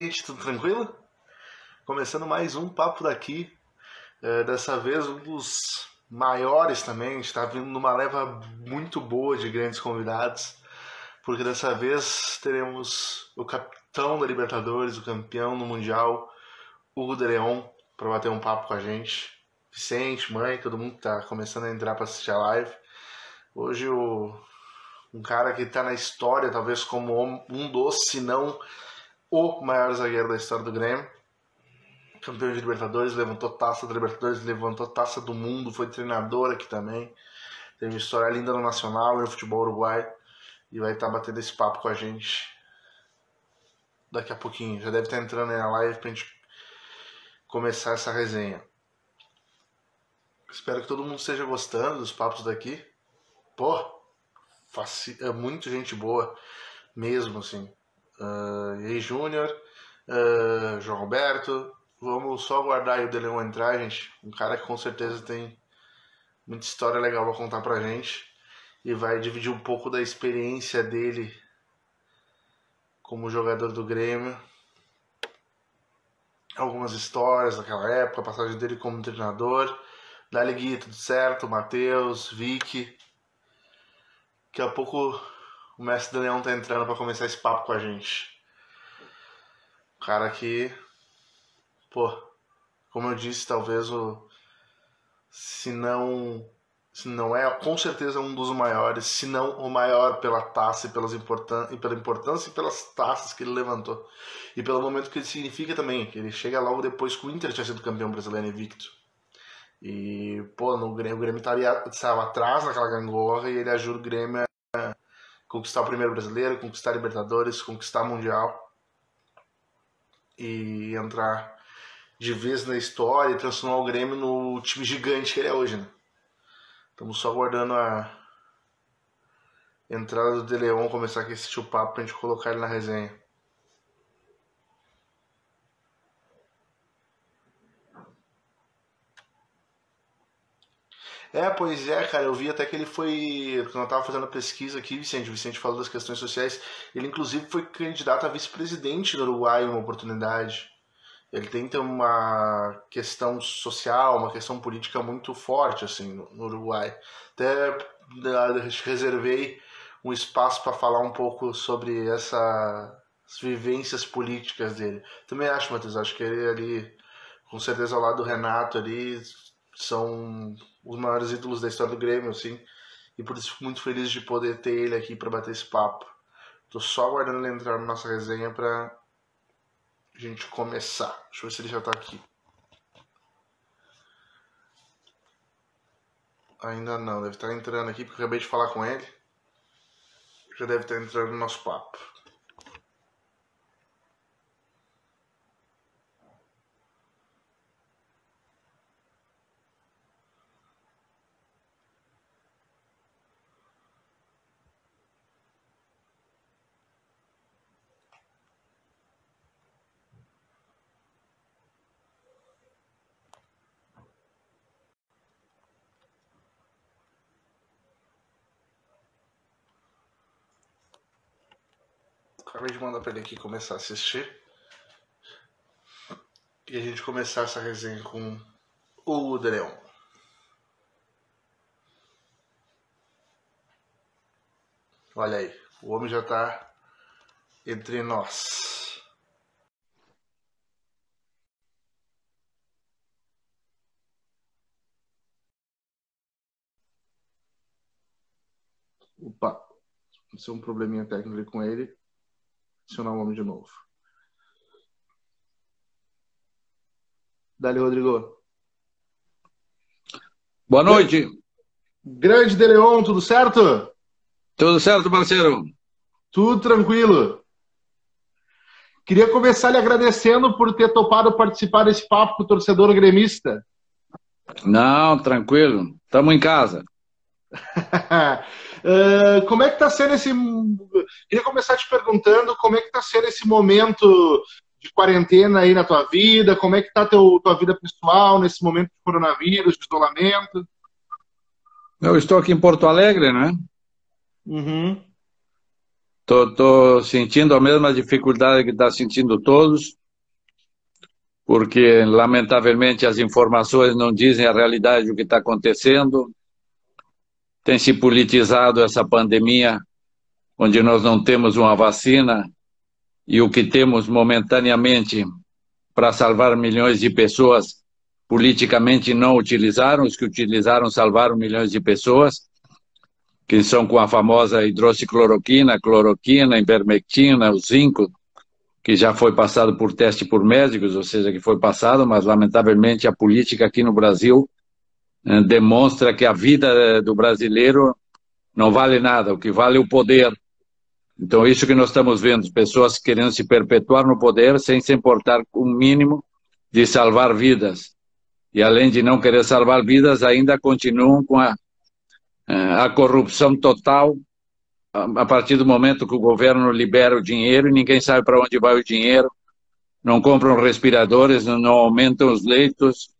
gente, tudo tranquilo? Começando mais um papo daqui. É, dessa vez um dos maiores também. A gente está vindo numa leva muito boa de grandes convidados. Porque dessa vez teremos o capitão da Libertadores, o campeão no Mundial, Hugo de Leon, para bater um papo com a gente. Vicente, mãe, todo mundo que tá começando a entrar para assistir a live. Hoje o, um cara que está na história, talvez como um dos, se não o maior zagueiro da história do Grêmio. Campeão de Libertadores, levantou taça da Libertadores, levantou taça do mundo, foi treinador aqui também. Teve uma história linda no Nacional e no futebol uruguai. E vai estar tá batendo esse papo com a gente daqui a pouquinho. Já deve estar tá entrando aí na live pra gente começar essa resenha. Espero que todo mundo esteja gostando dos papos daqui. Pô, é muito gente boa mesmo, assim uh, e aí Júnior, uh, João Roberto. Vamos só aguardar o Deleon entrar, gente. Um cara que com certeza tem muita história legal para contar pra gente e vai dividir um pouco da experiência dele como jogador do Grêmio. Algumas histórias daquela época, a passagem dele como treinador. Dali Gui, tudo certo? Matheus, Vicky. Daqui a pouco o mestre Daniel tá entrando para começar esse papo com a gente. O cara que, pô, como eu disse, talvez o se não se não é, com certeza um dos maiores, se não o maior pela taça e, pelas importan e pela importância e pelas taças que ele levantou. E pelo momento que ele significa também, que ele chega logo depois que o Inter tinha sido campeão brasileiro invicto. E, pô, no Grêmio, o Grêmio estava atrás naquela gangorra e ele ajuda o Grêmio conquistar o primeiro brasileiro, conquistar a Libertadores, conquistar o Mundial e entrar de vez na história e transformar o Grêmio no time gigante que ele é hoje, né? Estamos só aguardando a entrada do De Leon começar aqui esse papo pra gente colocar ele na resenha. É, pois é, cara, eu vi até que ele foi. Quando eu tava fazendo a pesquisa aqui, Vicente, o Vicente falou das questões sociais, ele inclusive foi candidato a vice-presidente do Uruguai em uma oportunidade. Ele tem uma questão social, uma questão política muito forte, assim, no, Uruguai. Até reservei um espaço para falar um pouco sobre essas vivências políticas dele. Também acho, Matheus, acho que ele ali, com certeza ao lado do Renato ali, são os maiores ídolos da história do Grêmio, assim. E por isso fico muito feliz de poder ter ele aqui para bater esse papo. Tô só aguardando ele entrar na nossa resenha pra gente começar. Deixa eu ver se ele já tá aqui. Ainda não, deve estar entrando aqui porque acabei de falar com ele. Já deve estar entrando no nosso papo. Acabei de mandar pra ele aqui começar a assistir. E a gente começar essa resenha com o Leon. Olha aí, o homem já tá entre nós. Opa, aconteceu um probleminha técnico com ele adicionar o nome de novo. Dali, Rodrigo. Boa noite. Grande Deleon, tudo certo? Tudo certo, parceiro. Tudo tranquilo. Queria começar lhe agradecendo por ter topado participar desse papo com o torcedor gremista. Não, tranquilo. Estamos em casa. Uh, como é que está sendo esse. Queria começar te perguntando como é que está sendo esse momento de quarentena aí na tua vida, como é que está a tua vida pessoal nesse momento de coronavírus, de isolamento? Eu estou aqui em Porto Alegre, né? Uhum. Estou sentindo a mesma dificuldade que está sentindo todos, porque, lamentavelmente, as informações não dizem a realidade do que está acontecendo. Tem se politizado essa pandemia, onde nós não temos uma vacina, e o que temos momentaneamente para salvar milhões de pessoas, politicamente não utilizaram, os que utilizaram salvaram milhões de pessoas, que são com a famosa hidroxicloroquina, cloroquina, ivermectina, o zinco, que já foi passado por teste por médicos, ou seja, que foi passado, mas lamentavelmente a política aqui no Brasil demonstra que a vida eh, do brasileiro não vale nada, o que vale é o poder. Então, isso que nós estamos vendo, pessoas querendo se perpetuar no poder sem se importar com o mínimo de salvar vidas. E além de não querer salvar vidas, ainda continuam com a, eh, a corrupção total a partir do momento que o governo libera o dinheiro e ninguém sabe para onde vai o dinheiro, não compram respiradores, não aumentam os leitos,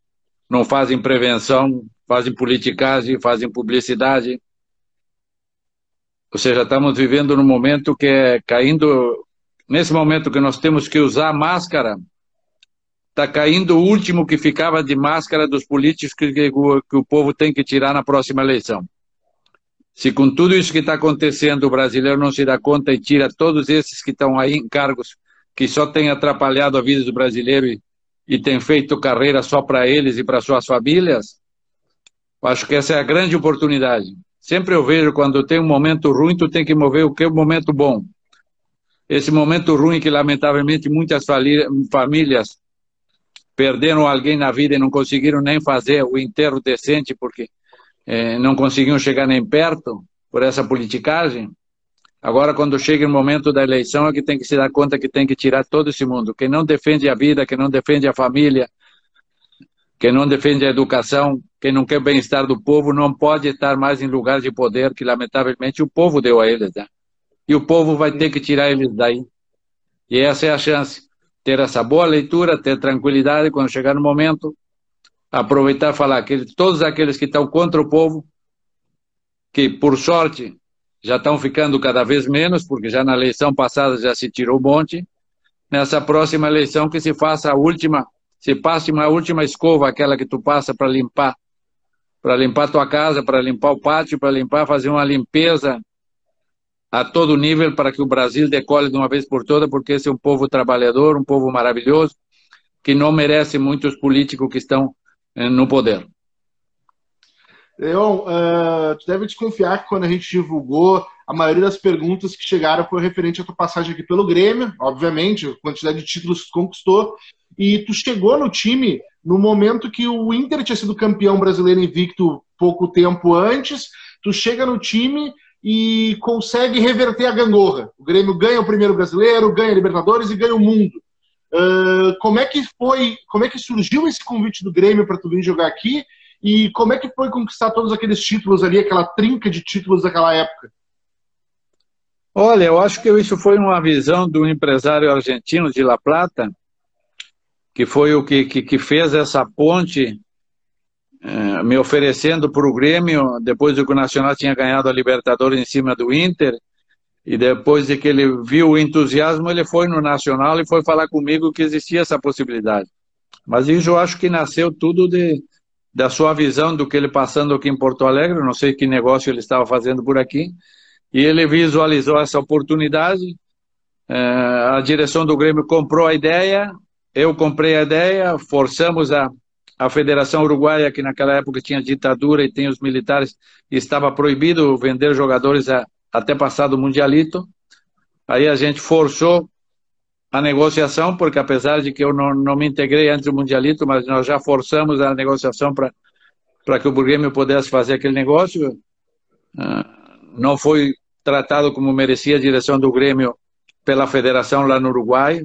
não fazem prevenção, fazem politicagem, fazem publicidade. Ou seja, estamos vivendo num momento que é caindo. Nesse momento que nós temos que usar máscara, está caindo o último que ficava de máscara dos políticos que, que, que o povo tem que tirar na próxima eleição. Se com tudo isso que está acontecendo o brasileiro não se dá conta e tira todos esses que estão aí em cargos que só têm atrapalhado a vida do brasileiro e, e têm feito carreira só para eles e para suas famílias, acho que essa é a grande oportunidade. Sempre eu vejo quando tem um momento ruim, tu tem que mover o que é o momento bom. Esse momento ruim que lamentavelmente muitas famílias perderam alguém na vida e não conseguiram nem fazer o enterro decente porque é, não conseguiam chegar nem perto por essa politicagem. Agora, quando chega o momento da eleição, é que tem que se dar conta que tem que tirar todo esse mundo. Quem não defende a vida, quem não defende a família, quem não defende a educação, quem não quer o bem-estar do povo, não pode estar mais em lugar de poder que, lamentavelmente, o povo deu a eles. Né? E o povo vai ter que tirar eles daí. E essa é a chance. Ter essa boa leitura, ter tranquilidade quando chegar no momento, aproveitar e falar que todos aqueles que estão contra o povo, que por sorte já estão ficando cada vez menos, porque já na eleição passada já se tirou um monte, nessa próxima eleição que se faça a última, se passe uma última escova, aquela que tu passa para limpar, para limpar tua casa, para limpar o pátio, para limpar, fazer uma limpeza a todo nível para que o Brasil decole de uma vez por todas, porque esse é um povo trabalhador, um povo maravilhoso, que não merece muitos políticos que estão é, no poder. Leon, uh, tu deve desconfiar que quando a gente divulgou, a maioria das perguntas que chegaram foi referente à tua passagem aqui pelo Grêmio, obviamente, a quantidade de títulos que conquistou, e tu chegou no time no momento que o Inter tinha sido campeão brasileiro invicto pouco tempo antes, tu chega no time e consegue reverter a gangorra. O Grêmio ganha o primeiro brasileiro, ganha a Libertadores e ganha o mundo. Uh, como é que foi, como é que surgiu esse convite do Grêmio para tu vir jogar aqui e como é que foi conquistar todos aqueles títulos ali, aquela trinca de títulos daquela época? Olha, eu acho que isso foi uma visão do empresário argentino de La Plata, que foi o que, que, que fez essa ponte eh, me oferecendo para o Grêmio, depois que o Nacional tinha ganhado a Libertadores em cima do Inter, e depois de que ele viu o entusiasmo, ele foi no Nacional e foi falar comigo que existia essa possibilidade. Mas isso eu acho que nasceu tudo de, da sua visão do que ele passando aqui em Porto Alegre, não sei que negócio ele estava fazendo por aqui, e ele visualizou essa oportunidade. É, a direção do Grêmio comprou a ideia, eu comprei a ideia, forçamos a, a Federação Uruguaia, que naquela época tinha ditadura e tem os militares, estava proibido vender jogadores a, até passado o Mundialito. Aí a gente forçou a negociação, porque apesar de que eu não, não me integrei antes do Mundialito, mas nós já forçamos a negociação para que o Grêmio pudesse fazer aquele negócio. Uh, não foi tratado como merecia a direção do Grêmio pela federação lá no Uruguai.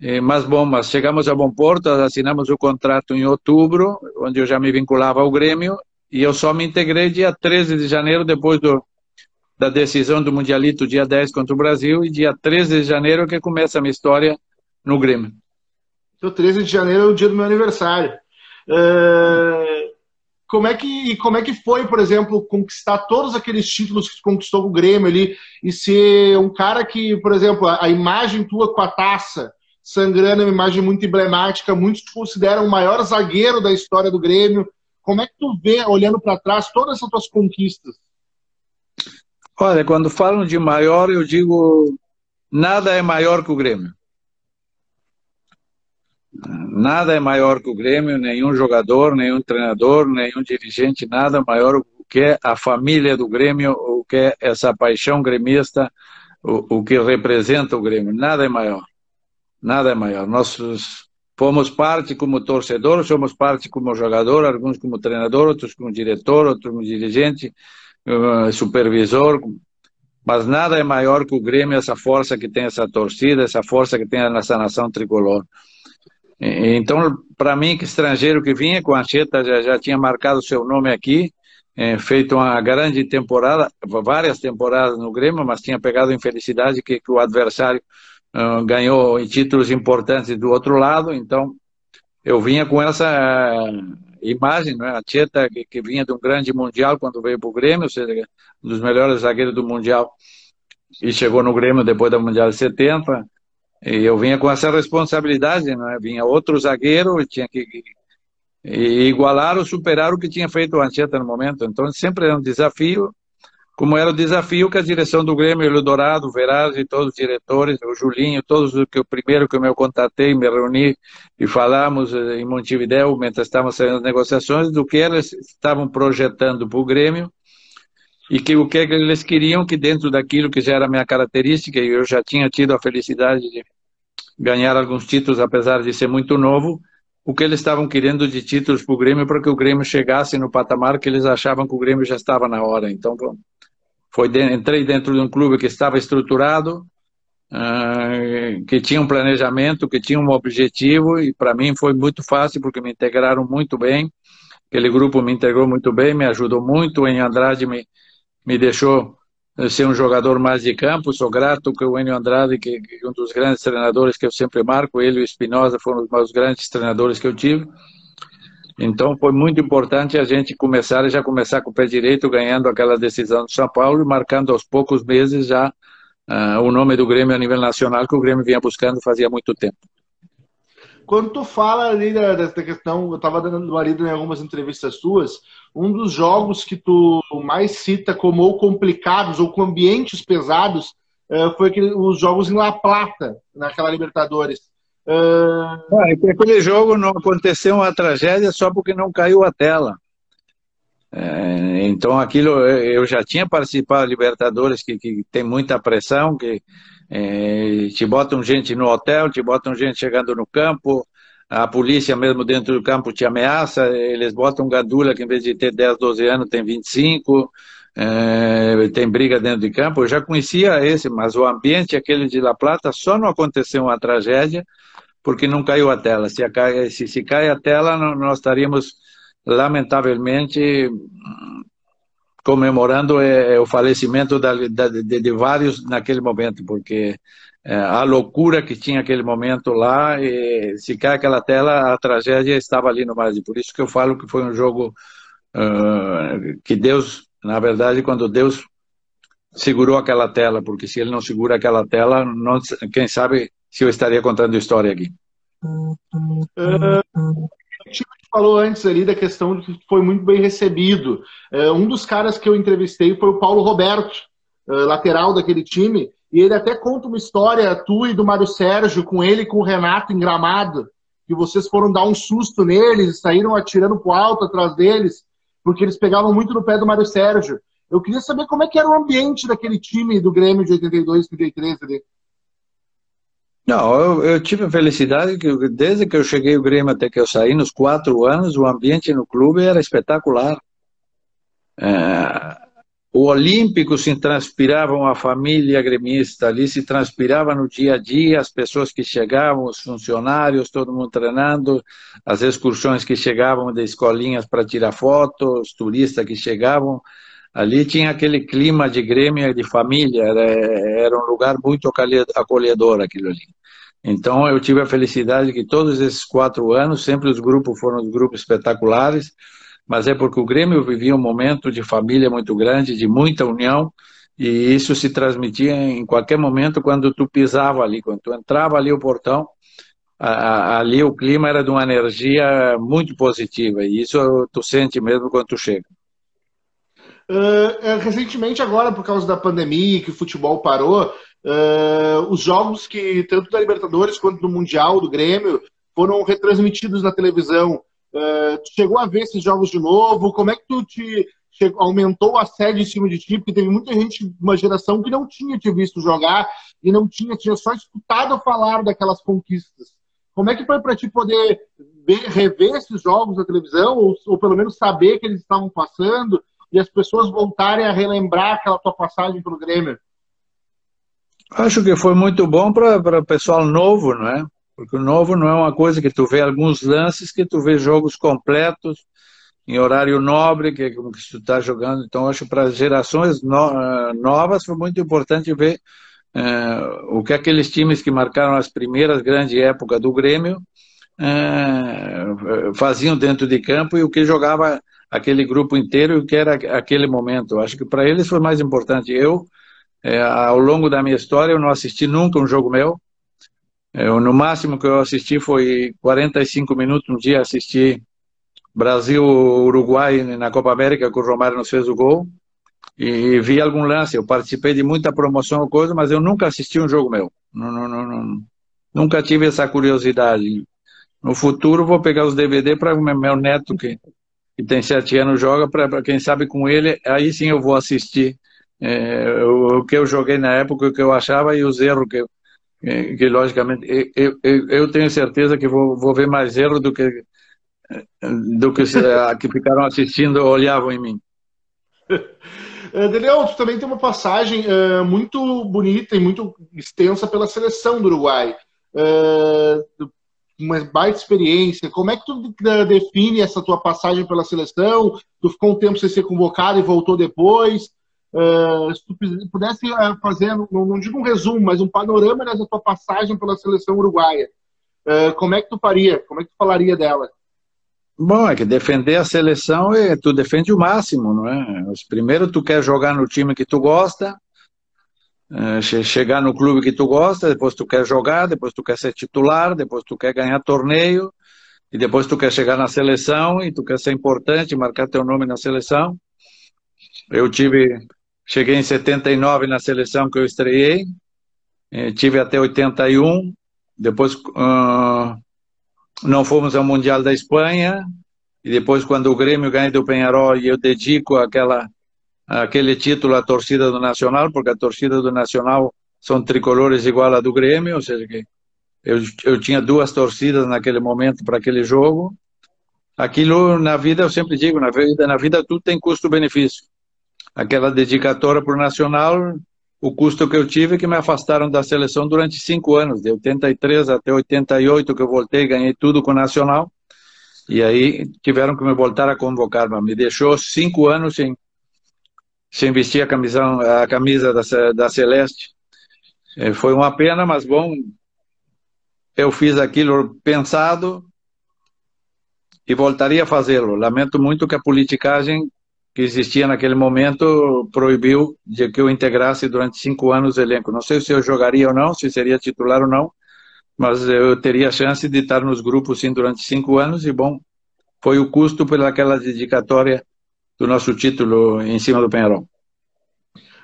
E, mas bom, mas chegamos a bom porto, assinamos o contrato em outubro, onde eu já me vinculava ao Grêmio, e eu só me integrei dia 13 de janeiro, depois do, da decisão do Mundialito dia 10 contra o Brasil e dia 13 de janeiro que começa a minha história no Grêmio. Então, 13 de janeiro é o dia do meu aniversário. Uh, como é que como é que foi, por exemplo, conquistar todos aqueles títulos que conquistou o Grêmio ali e ser um cara que, por exemplo, a, a imagem tua com a taça sangrando é uma imagem muito emblemática, muitos consideram o maior zagueiro da história do Grêmio. Como é que tu vê, olhando para trás, todas essas tuas conquistas? Olha, quando falam de maior, eu digo nada é maior que o Grêmio. Nada é maior que o Grêmio, nenhum jogador, nenhum treinador, nenhum dirigente, nada maior que é a família do Grêmio, o que é essa paixão gremista, o, o que representa o Grêmio. Nada é maior. Nada é maior. Nós fomos parte como torcedor, somos parte como jogador, alguns como treinador, outros como diretor, outros como dirigente, uh, supervisor, mas nada é maior que o Grêmio, essa força que tem essa torcida, essa força que tem essa nação tricolor. Então, para mim, que estrangeiro que vinha, com a Anchieta já, já tinha marcado seu nome aqui, é, feito uma grande temporada, várias temporadas no Grêmio, mas tinha pegado infelicidade que, que o adversário uh, ganhou títulos importantes do outro lado, então eu vinha com essa imagem, não é? a Tieta que, que, vinha de um grande mundial quando veio para o Grêmio, um dos melhores zagueiros do mundial, e chegou no Grêmio depois da Mundial de 70, e eu vinha com essa responsabilidade, não é? Vinha outro zagueiro, tinha que igualar ou superar o que tinha feito o Anchieta no momento. Então sempre era um desafio, como era o desafio que a direção do Grêmio, o Dourado, o Veraz e todos os diretores, o Julinho, todos que o primeiro que eu me contatei, me reuni e falamos eh, em Montevideo, enquanto estávamos fazendo as negociações, do que eles estavam projetando para o Grêmio e que o que eles queriam que dentro daquilo que já era minha característica, e eu já tinha tido a felicidade de ganhar alguns títulos, apesar de ser muito novo, o que eles estavam querendo de títulos para o Grêmio para que o Grêmio chegasse no patamar que eles achavam que o Grêmio já estava na hora. Então, foi entrei dentro de um clube que estava estruturado, uh, que tinha um planejamento, que tinha um objetivo, e para mim foi muito fácil porque me integraram muito bem. Aquele grupo me integrou muito bem, me ajudou muito. Em Andrade me, me deixou eh, ser um jogador mais de campo. Sou grato que o Enio Andrade, que, que um dos grandes treinadores que eu sempre marco, ele e o Espinosa foram os meus grandes treinadores que eu tive. Então foi muito importante a gente começar já começar com o pé direito, ganhando aquela decisão do São Paulo e marcando aos poucos meses já uh, o nome do Grêmio a nível nacional que o Grêmio vinha buscando fazia muito tempo. Quando tu fala ali dessa questão, eu estava dando uma lida em algumas entrevistas tuas, um dos jogos que tu mais cita como ou complicados ou com ambientes pesados uh, foi os jogos em La Plata, naquela Libertadores. Ah, aquele jogo não aconteceu uma tragédia só porque não caiu a tela. É, então aquilo eu já tinha participado Libertadores que, que tem muita pressão, que é, te botam gente no hotel, te botam gente chegando no campo, a polícia mesmo dentro do campo te ameaça, eles botam gadula que em vez de ter 10, 12 anos tem 25, é, tem briga dentro de campo. Eu já conhecia esse, mas o ambiente aquele de La Plata só não aconteceu uma tragédia porque não caiu a tela. Se, a, se, se cai a tela, nós estaríamos lamentavelmente comemorando é, é, o falecimento da, da, de, de, vários naquele momento, porque é, a loucura que tinha aquele momento lá, se cai aquela tela, a tragédia estava ali no mais. Por isso que eu falo que foi um jogo uh, que Deus, na verdade, quando Deus segurou aquela tela, porque se ele não segura aquela tela, não, quem sabe se eu estaria contando história aqui. Uh, falou antes ali da questão de que foi muito bem recebido. Uh, um dos caras que eu entrevistei foi o Paulo Roberto, uh, lateral daquele time, e ele até conta uma história, tu e do Mário Sérgio, com ele e com o Renato em Gramado, que vocês foram dar um susto neles, saíram atirando pro alto atrás deles, porque eles pegavam muito no pé do Mário Sérgio. Eu queria saber como é que era o ambiente daquele time do Grêmio de 82, 83 ali. Não, eu, eu, tive a felicidade que desde que eu cheguei ao Grêmio até que eu saí, nos quatro anos, o ambiente no clube era espetacular. É, o Olímpico se transpirava uma família gremista ali, se transpirava no dia a dia, as pessoas que chegavam, os funcionários, todo mundo treinando, as excursões que chegavam de escolinhas para tirar fotos, os turistas que chegavam. Ali tinha aquele clima de Grêmio, de família, era, era um lugar muito acolhedor aquilo ali. Então eu tive a felicidade que todos esses quatro anos, sempre os grupos foram os grupos espetaculares, mas é porque o Grêmio vivia um momento de família muito grande, de muita união, e isso se transmitia em qualquer momento quando tu pisava ali, quando tu entrava ali o portão, ali o clima era de uma energia muito positiva, e isso tu sente mesmo quando tu chega. Uh, recentemente, agora, por causa da pandemia, que o futebol parou, uh, os jogos que, tanto da Libertadores quanto do Mundial, do Grêmio, foram retransmitidos na televisão. Uh, chegou a ver esses jogos de novo? Como é que tu te chegou, aumentou a sede em cima de ti? Porque teve muita gente, uma geração que não tinha te visto jogar e não tinha, tinha só escutado falar daquelas conquistas. Como é que foi para ti poder ver, rever esses jogos na televisão, ou, ou pelo menos saber que eles estavam passando? e as pessoas voltarem a relembrar aquela tua passagem pelo Grêmio? Acho que foi muito bom para o pessoal novo, não é? Porque o novo não é uma coisa que tu vê alguns lances, que tu vê jogos completos, em horário nobre, que é como que tu está jogando. Então, acho que para as gerações no, eh, novas foi muito importante ver uh, o que aqueles times que marcaram as primeiras grandes épocas do Grêmio uh, faziam dentro de campo e o que jogava aquele grupo inteiro que era aquele momento. Acho que para eles foi mais importante. Eu, ao longo da minha história, eu não assisti nunca um jogo meu. Eu, no máximo que eu assisti foi 45 minutos. Um dia assisti Brasil-Uruguai na Copa América, que o Romário nos fez o gol. E vi algum lance. Eu participei de muita promoção ou coisa, mas eu nunca assisti um jogo meu. Não, não, não. Nunca tive essa curiosidade. No futuro vou pegar os DVD para o meu neto que que tem sete anos joga, para quem sabe com ele, aí sim eu vou assistir é, o, o, que eu joguei na época, o que eu achava e os erros que, que, que logicamente, eu, eu, eu, tenho certeza que vou, vou ver mais erros do que do que, que ficaram assistindo olhavam em mim. Eh, Daniel, tu também tem uma passagem uh, muito bonita e muito extensa pela seleção do Uruguai. Uh, uma baita experiência. Como é que tu define essa tua passagem pela seleção? Tu ficou um tempo sem ser convocado e voltou depois. Uh, se tu pudesse uh, fazer, não, digo um resumo, mas um panorama dessa tua passagem pela seleção uruguaia, uh, como é que tu faria? Como é que tu falaria dela? Bom, é que defender a seleção é tu defende o máximo, não é? Primeiro tu quer jogar no time que tu gosta, é, chegar no clube que tu gosta, depois tu quer jogar, depois tu quer ser titular, depois tu quer ganhar torneio, e depois tu quer chegar na seleção e tu quer ser importante, marcar teu nome na seleção. Eu tive, cheguei em 79 na seleção que eu estreiei, eh, tive até 81, depois uh, não fomos ao Mundial da Espanha, e depois quando o Grêmio ganha do Penharol e eu dedico aquela aquele título à torcida do Nacional, porque a torcida do Nacional são tricolores igual a do Grêmio, ou seja, que eu, eu tinha duas torcidas naquele momento para aquele jogo. Aquilo na vida, eu sempre digo, na vida, na vida tudo tem custo-benefício. Aquela dedicatória para o Nacional, o custo que eu tive é que me afastaram da seleção durante cinco anos, de 83 até 88 que eu voltei, ganhei tudo com o Nacional, e aí tiveram que me voltar a convocar, mas me deixou cinco anos sem sem vestir a, camisão, a camisa da, da Celeste. É, foi uma pena, mas bom, eu fiz aquilo pensado e voltaria a fazê-lo. Lamento muito que a politicagem que existia naquele momento proibiu de que eu integrasse durante cinco anos o elenco. Não sei se eu jogaria ou não, se seria titular ou não, mas eu teria a chance de estar nos grupos sim durante cinco anos e bom, foi o custo pelaquela dedicatória do nosso título em cima do Penharol.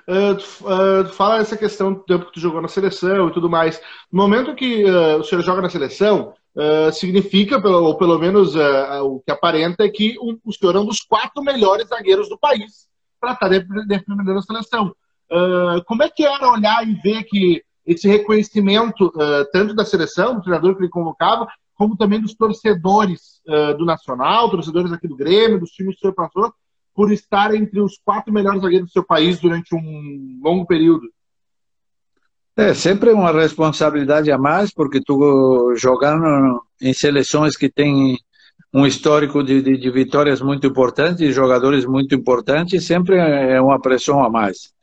Uh, uh, fala essa questão do tempo que tu jogou na seleção e tudo mais. No momento que uh, o senhor joga na seleção, significa, ou pelo menos o que aparenta, é que o, o, senhor é um dos quatro melhores zagueiros do país para estar defendendo a seleção. como é que era olhar e ver que esse reconhecimento, tanto da seleção, do treinador que ele convocava, como também dos torcedores do Nacional, torcedores aqui do Grêmio, dos times que o senhor passou, por estar entre os quatro melhores zagueiros do seu país durante um longo período? É sempre uma responsabilidade a mais, porque tu jogando em seleções que têm um histórico de, de, de vitórias muito importantes, de jogadores muito importantes, sempre é uma pressão a mais.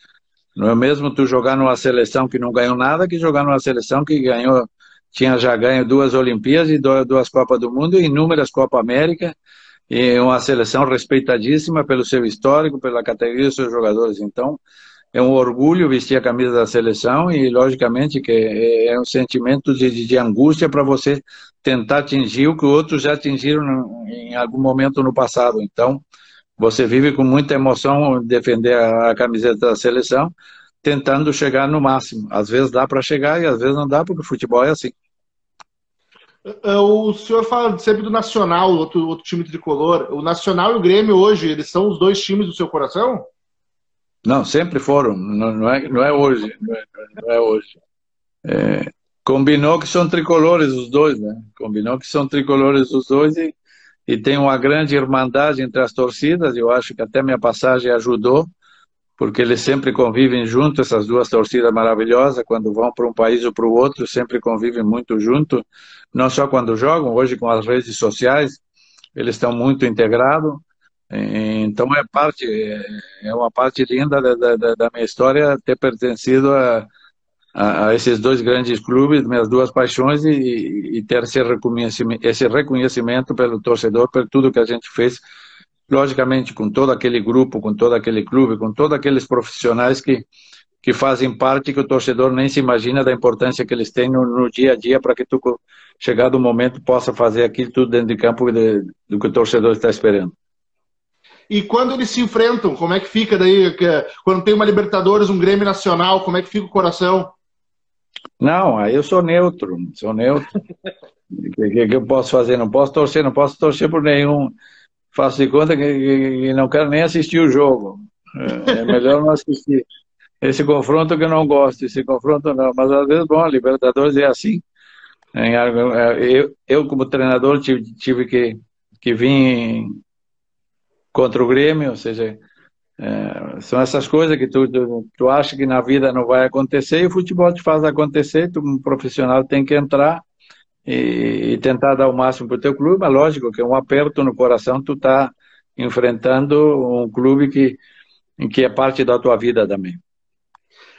Não é mesmo tu jogar numa seleção que não ganhou nada, que jogar numa seleção que ganhou, tinha já ganho duas Olimpíadas e duas Copas do Mundo e inúmeras Copa América e uma seleção respeitadíssima pelo seu histórico, pela categoria dos seus jogadores. Então, é um orgulho vestir a camisa da seleção e, logicamente, que é, é um sentimento de, de angústia para você tentar atingir o que outros já atingiram em algum momento no passado. Então, você vive com muita emoção defender a camiseta da seleção, tentando chegar no máximo. Às vezes dá para chegar e às vezes não dá, porque o futebol é assim. É, o senhor fala sempre do Nacional, outro, outro time tricolor. O Nacional e o Grêmio hoje, eles são os dois times do seu coração? Não, sempre foram. Não, não, é, não é hoje. Não é, não é hoje. É, combinou que são tricolores os dois, né? Combinou que são tricolores os dois e, e tem uma grande irmandade entre as torcidas. Eu acho que até minha passagem ajudou porque eles sempre convivem junto, essas duas torcidas maravilhosas, quando vão para um país ou para o outro, sempre convivem muito junto, não só quando jogam, hoje com as redes sociais, eles estão muito integrados, então é parte, é uma parte linda da, da, da minha história ter pertencido a, a, a, esses dois grandes clubes, minhas duas paixões, e, e ter esse reconhecimento, esse reconhecimento pelo torcedor, por tudo que a gente fez logicamente com todo aquele grupo, com todo aquele clube, com todos aqueles profissionais que, que fazem parte que o torcedor nem se imagina da importância que eles têm no, no dia a dia para que tu, chegado o momento, possa fazer aquilo tudo dentro de campo de, do que o torcedor está esperando. E quando eles se enfrentam, como é que fica daí? Quando tem uma Libertadores, um Grêmio Nacional, como é que fica o coração? Não, aí eu sou neutro, sou neutro. O que, que, eu posso fazer? Não posso torcer, não posso torcer por nenhum faço de conta que, que, não quero nem assistir o jogo. É, é melhor não assistir. Esse confronto que eu não gosto, esse confronto não. Mas às vezes, bom, a Libertadores é assim. É, eu, eu como treinador, tive, tive que, que vir contra o Grêmio, ou seja, é, são essas coisas que tu, tu, tu acha que na vida não vai acontecer e o futebol te faz acontecer, tu como profissional tem que entrar e, e tentar dar o máximo para o teu clube, mas lógico que é um aperto no coração tu tá enfrentando um clube que, que é parte da tua vida também.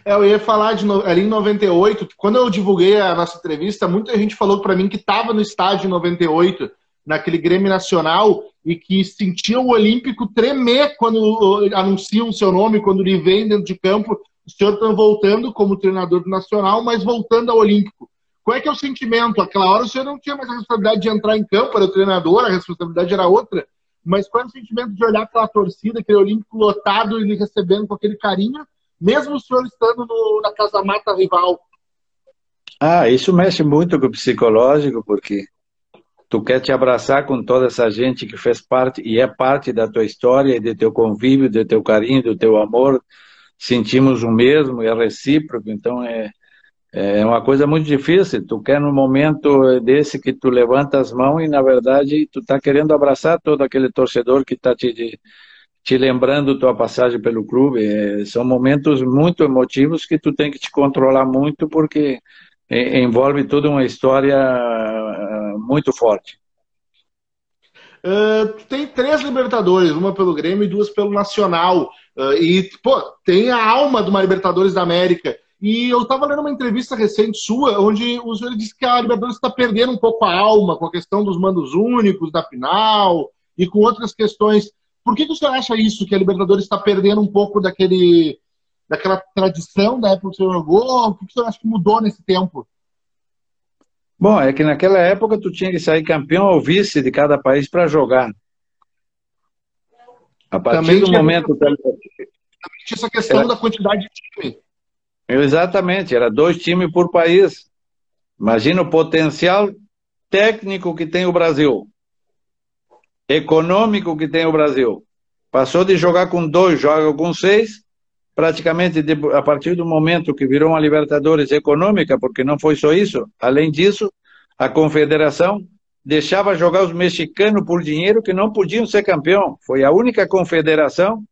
É, eu ia falar de ali em 98, quando eu divulguei a nossa entrevista, muita gente falou para mim que estava no estádio em 98, naquele Grêmio Nacional, e que sentia o Olímpico tremer quando anunciam o seu nome, quando ele vem dentro de campo. O senhor está voltando como treinador do Nacional, mas voltando ao Olímpico. Qual é que é o sentimento? Aquela hora o senhor não tinha mais a responsabilidade de entrar em campo, era o treinador, a responsabilidade era outra. Mas qual é o sentimento de olhar aquela torcida, aquele Olímpico lotado e lhe recebendo com aquele carinho, mesmo o senhor estando no, na casa mata rival? Ah, isso mexe muito com o psicológico, porque tu quer te abraçar com toda essa gente que fez parte e é parte da tua história, do teu convívio, do teu carinho, do teu amor. Sentimos o mesmo, é recíproco, então é, é uma coisa muito difícil. Tu quer no momento desse que tu levanta as mãos e na verdade tu está querendo abraçar todo aquele torcedor que está te, te lembrando tua passagem pelo clube. É, são momentos muito emotivos que tu tem que te controlar muito porque envolve toda uma história muito forte. Uh, tem três Libertadores, uma pelo Grêmio e duas pelo Nacional. Uh, e, pô, tem a alma de uma Libertadores da América. E eu estava lendo uma entrevista recente sua, onde o senhor disse que a Libertadores está perdendo um pouco a alma com a questão dos mandos únicos da final e com outras questões. Por que, que o senhor acha isso, que a Libertadores está perdendo um pouco daquele, daquela tradição da época que o senhor jogou? O que, que o senhor acha que mudou nesse tempo? Bom, é que naquela época tu tinha que sair campeão ou vice de cada país para jogar. A partir também do momento. Também tinha essa questão era... da quantidade de time. Exatamente, era dois times por país. Imagina o potencial técnico que tem o Brasil, econômico que tem o Brasil. Passou de jogar com dois, joga com seis, praticamente a partir do momento que virou uma Libertadores econômica, porque não foi só isso. Além disso, a confederação deixava jogar os mexicanos por dinheiro que não podiam ser campeão. Foi a única confederação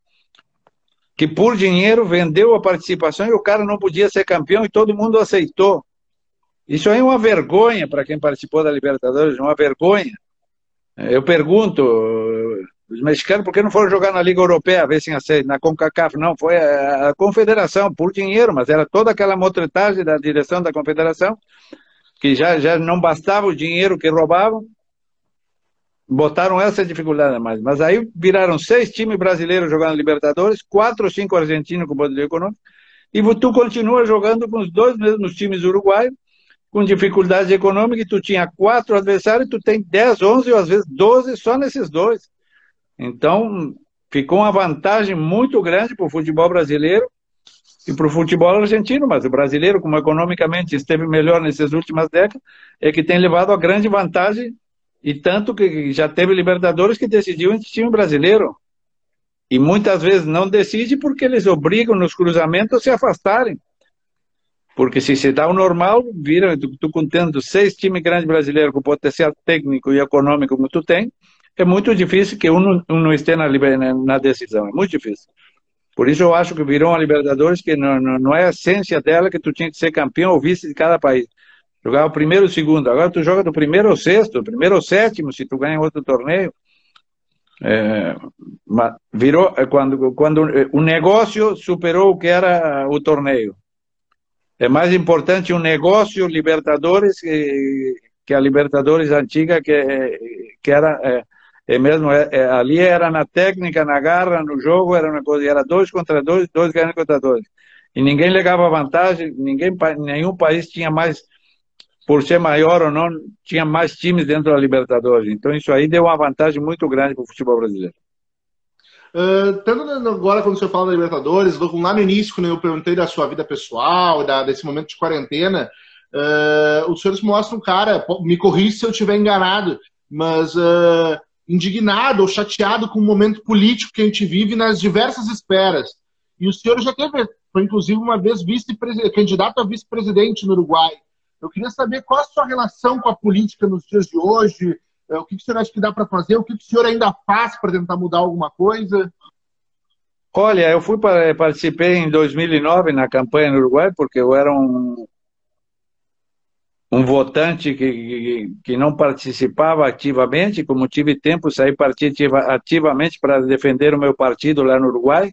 que por dinheiro vendeu a participação e o cara não podia ser campeão e todo mundo aceitou. Isso aí é uma vergonha para quem participou da Libertadores, uma vergonha. Eu pergunto, os mexicanos, por que não foram jogar na Liga Europeia, ver se na CONCACAF? Não, foi a, confederação, por dinheiro, mas era toda aquela motretagem da direção da confederação, que já, já não bastava o dinheiro que roubavam, botaram essa dificuldade a mais. Mas aí viraram seis times brasileiros jogando Libertadores, quatro ou cinco argentinos com poder econômico, e tu continua jogando com os dois mesmos times uruguaios, com dificuldade econômica, e tu tinha quatro adversários, tu tem 10, 11 ou às vezes 12 só nesses dois. Então, ficou uma vantagem muito grande para o futebol brasileiro e para o futebol argentino, mas o brasileiro, como economicamente esteve melhor nessas últimas décadas, é que tem levado a grande vantagem, e tanto que já teve Libertadores que decidiu entre time brasileiro. E muitas vezes não decide porque eles obrigam nos cruzamentos a se afastarem. Porque se se dá o normal, vira, tu, tu contendo seis times grandes brasileiros com potencial técnico e econômico como tu tem, é muito difícil que um, um não esteja na, na decisão. É muito difícil. Por isso eu acho que virou uma Libertadores que não, não, não é a essência dela que tu tinha que ser campeão ou vice de cada país. Jogava o primeiro e o segundo. Agora tu joga do primeiro ao sexto, do primeiro ao sétimo, se tu ganha outro torneio. É, virou é, quando quando é, o negócio superou o que era o torneio. É mais importante um negócio Libertadores que, que a Libertadores antiga que que era é, é mesmo, é, é, ali era na técnica, na garra, no jogo, era uma coisa, era dois contra dois, dois ganhando contra dois. E ninguém legava vantagem, ninguém, nenhum país tinha mais, por ser maior ou não, tinha mais times dentro da Libertadores. Então isso aí deu uma vantagem muito grande para o futebol brasileiro. Uh, tanto agora quando você fala da Libertadores, lá no início, quando eu perguntei da sua vida pessoal, da, desse momento de quarentena, uh, o senhor se mostra um cara, me corrija se eu estiver enganado, mas uh, indignado ou chateado com o momento político que a gente vive nas diversas esferas. E o senhor já teve, foi inclusive uma vez candidato a vice-presidente no Uruguai. Eu queria saber qual a sua relação com a política nos dias de hoje, é, o que o senhor acha que dá para fazer, o que o senhor ainda faz para tentar mudar alguma coisa? Olha, eu fui para, participei em 2009 na campanha no Uruguai porque eu era um, um votante que, que não participava ativamente, como tive tempo, saí participa ativamente para defender o meu partido lá no Uruguai,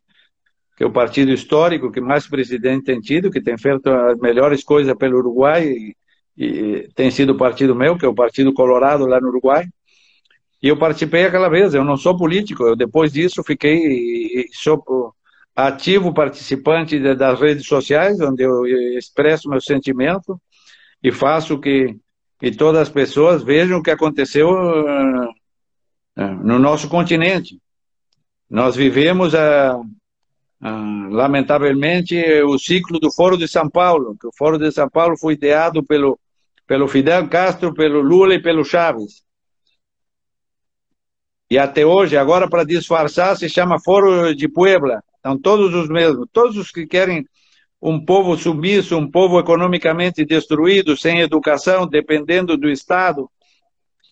que é o partido histórico que mais presidente tem tido, que tem feito as melhores coisas pelo Uruguai, e, e tem sido o partido meu, que é o Partido Colorado lá no Uruguai. E eu participei aquela vez, eu não sou político, eu depois disso fiquei sou ativo participante das redes sociais, onde eu expresso meu sentimento, e faço que, que todas as pessoas vejam o que aconteceu uh, uh, no nosso continente. Nós vivemos, uh, lamentavelmente, o ciclo do Foro de São Paulo, que o Foro de São Paulo foi ideado pelo, pelo Fidel Castro, pelo Lula e pelo Chaves. E até hoje, agora para disfarçar, se chama Foro de Puebla. Então, todos os mesmos, todos os que querem um povo submisso, um povo economicamente destruído, sem educação, dependendo do Estado,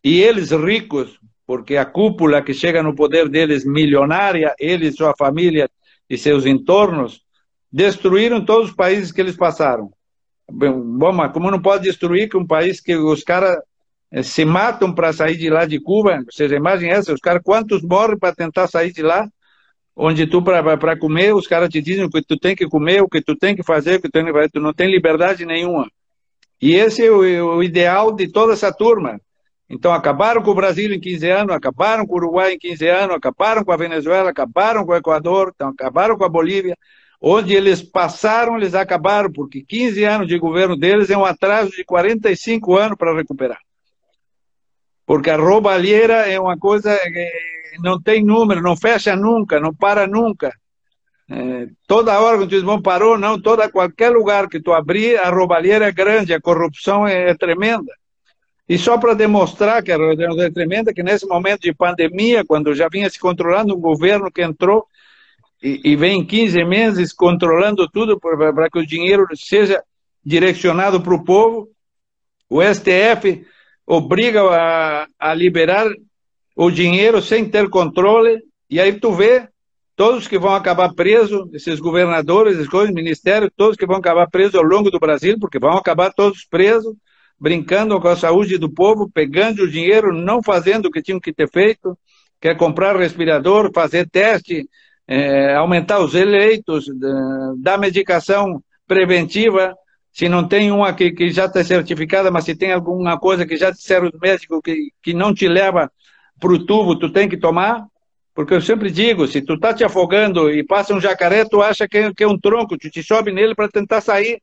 e eles ricos, porque a cúpula que chega no poder deles milionária, eles, sua família e seus entornos, destruíram todos os países que eles passaram. Bom, mas como não pode destruir que um país que os caras eh, se matam para sair de lá de Cuba, vocês imaginem essa, os caras quantos morrem para tentar sair de lá, onde tu, para comer, os caras te dizem o que tu tem que comer, o que tu tem que fazer, o que tu, tem que fazer, tu não tem liberdade nenhuma. E esse é o, o, ideal de toda essa turma. Então, acabaram com o Brasil em 15 anos, acabaram com o Uruguai em 15 anos, acabaram com a Venezuela, acabaram com o Equador, então, acabaram com a Bolívia. Onde eles passaram, eles acabaram, porque 15 anos de governo deles é um atraso de 45 anos para recuperar. Porque a roubalheira é uma coisa não tem número, não fecha nunca, não para nunca. É, toda hora que diz, bom, parou, não, toda, qualquer lugar que tu abrir, a roubalheira é grande, a corrupção é, é tremenda. E só para demonstrar que a corrupção é tremenda, que nesse momento de pandemia, quando já vinha se controlando um governo que entrou e, e vem 15 meses controlando tudo para que o dinheiro seja direcionado para o povo, o STF obriga a, a liberar o dinheiro sem ter controle, e aí tu vê todos que vão acabar presos, esses governadores, esses ministérios, todos que vão acabar presos ao longo do Brasil, porque vão acabar todos presos, brincando com a saúde do povo, pegando o dinheiro, não fazendo o que tinham que ter feito, quer comprar respirador, fazer teste, é, aumentar os eleitos, dar medicação preventiva, se não tem uma que, que já está certificada, mas se tem alguma coisa que já disseram os médicos que, que não te leva para o tubo, tu tem que tomar, porque eu sempre digo, se tu tá te afogando e passa um jacaré, tu acha que é, é um tronco, tu te sobe nele para tentar sair.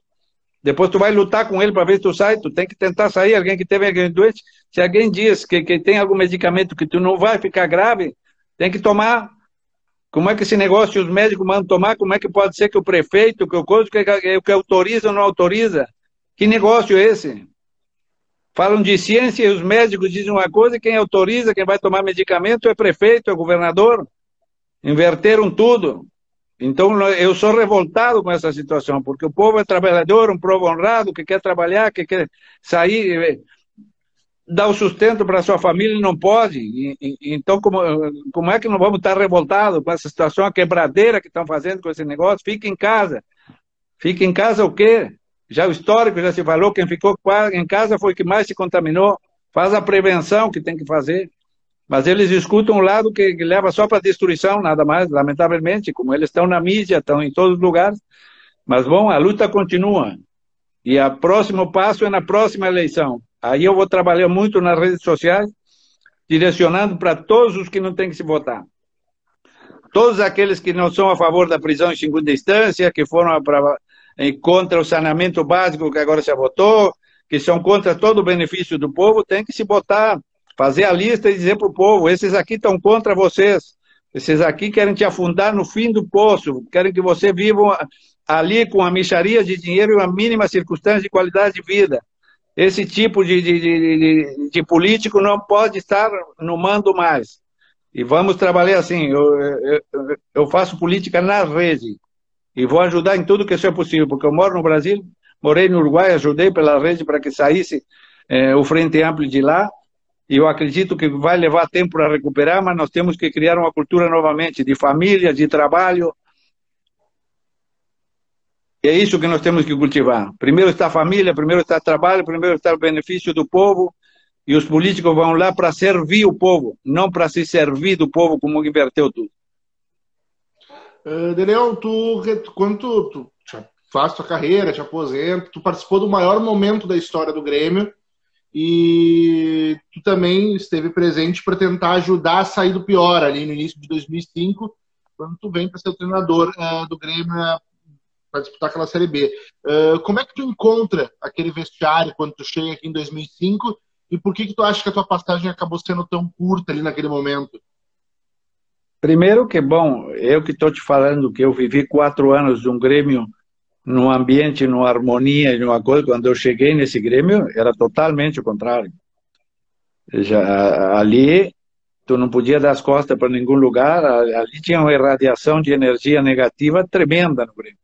Depois tu vai lutar com ele para ver se tu sai, tu tem que tentar sair. Alguém que teve alguém doente, se alguém diz que, que tem algum medicamento que tu não vai ficar grave, tem que tomar. Como é que esse negócio os médicos mandam tomar? Como é que pode ser que o prefeito, que o coisa, que, que, que autoriza ou não autoriza? Que negócio é esse? Falam de ciência e os médicos dizem uma coisa, quem autoriza, quem vai tomar medicamento é prefeito, é governador. Inverteram tudo. Então eu sou revoltado com essa situação, porque o povo é trabalhador, um povo honrado, que quer trabalhar, que quer sair, eh, dar o sustento para sua família e não pode. E, e, então, como, como é que não vamos estar revoltados com essa situação, a quebradeira que estão fazendo com esse negócio? Fique em casa. Fique em casa o quê? Já o histórico já se falou, quem ficou em casa foi que mais se contaminou. Faz a prevenção que tem que fazer. Mas eles escutam um lado que, que leva só para destruição, nada mais, lamentavelmente, como eles estão na mídia, estão em todos os lugares. Mas, bom, a luta continua. E o próximo passo é na próxima eleição. Aí eu vou trabalhar muito nas redes sociais, direcionando para todos os que não têm que se votar. Todos aqueles que não são a favor da prisão em segunda instância, que foram para contra o saneamento básico que agora se votou, que são contra todo o benefício do povo, tem que se botar, fazer a lista e dizer para o povo: esses aqui estão contra vocês, esses aqui querem te afundar no fim do poço, querem que você viva ali com a micharia de dinheiro e uma mínima circunstância de qualidade de vida. Esse tipo de, de, de, de político não pode estar no mando mais. E vamos trabalhar assim. Eu, eu, eu faço política na rede e vou ajudar em tudo que seja possível, porque eu moro no Brasil, morei no Uruguai, ajudei pela rede para que saísse é, o Frente Amplo de lá, e eu acredito que vai levar tempo para recuperar, mas nós temos que criar uma cultura novamente de família, de trabalho. E é isso que nós temos que cultivar. Primeiro está a família, primeiro está o trabalho, primeiro está o benefício do povo, e os políticos vão lá para servir o povo, não para se servir do povo como inverteu tudo. Uh, Daniel, tu, quando tu, tu faz tua carreira, te aposenta, tu participou do maior momento da história do Grêmio e tu também esteve presente para tentar ajudar a sair do pior ali no início de 2005, quando tu vem para ser o treinador uh, do Grêmio para disputar aquela Série B. Uh, como é que tu encontra aquele vestiário quando tu chega aqui em 2005 e por que que tu acha que a tua passagem acabou sendo tão curta ali naquele momento? Primeiro que, bom, eu que estou te falando que eu vivi quatro anos de um Grêmio num ambiente, numa harmonia, numa coisa, quando eu cheguei nesse Grêmio, era totalmente o contrário. Já, ali, tu não podia dar as costas para nenhum lugar, ali tinha uma irradiação de energia negativa tremenda no Grêmio.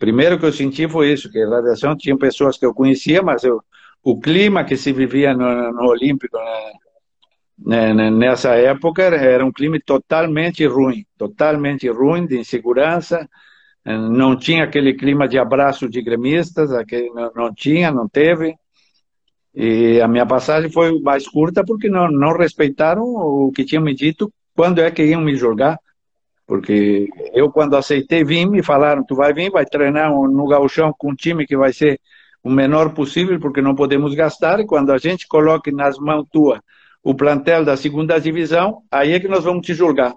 Primeiro que eu senti foi isso, que a irradiação tinha pessoas que eu conhecia, mas eu, o clima que se vivia no, no Olímpico, né, nessa época era um clima totalmente ruim, totalmente ruim, de insegurança, não tinha aquele clima de abraço de gremistas, não tinha, não teve. E a minha passagem foi mais curta porque não, não respeitaram o que tinham me dito quando é que iam me julgar. Porque eu, quando aceitei vir, me falaram: tu vai vir, vai treinar no gauchão com um time que vai ser o menor possível, porque não podemos gastar. E quando a gente coloque nas mãos tuas o plantel da segunda divisão, aí é que nós vamos te julgar.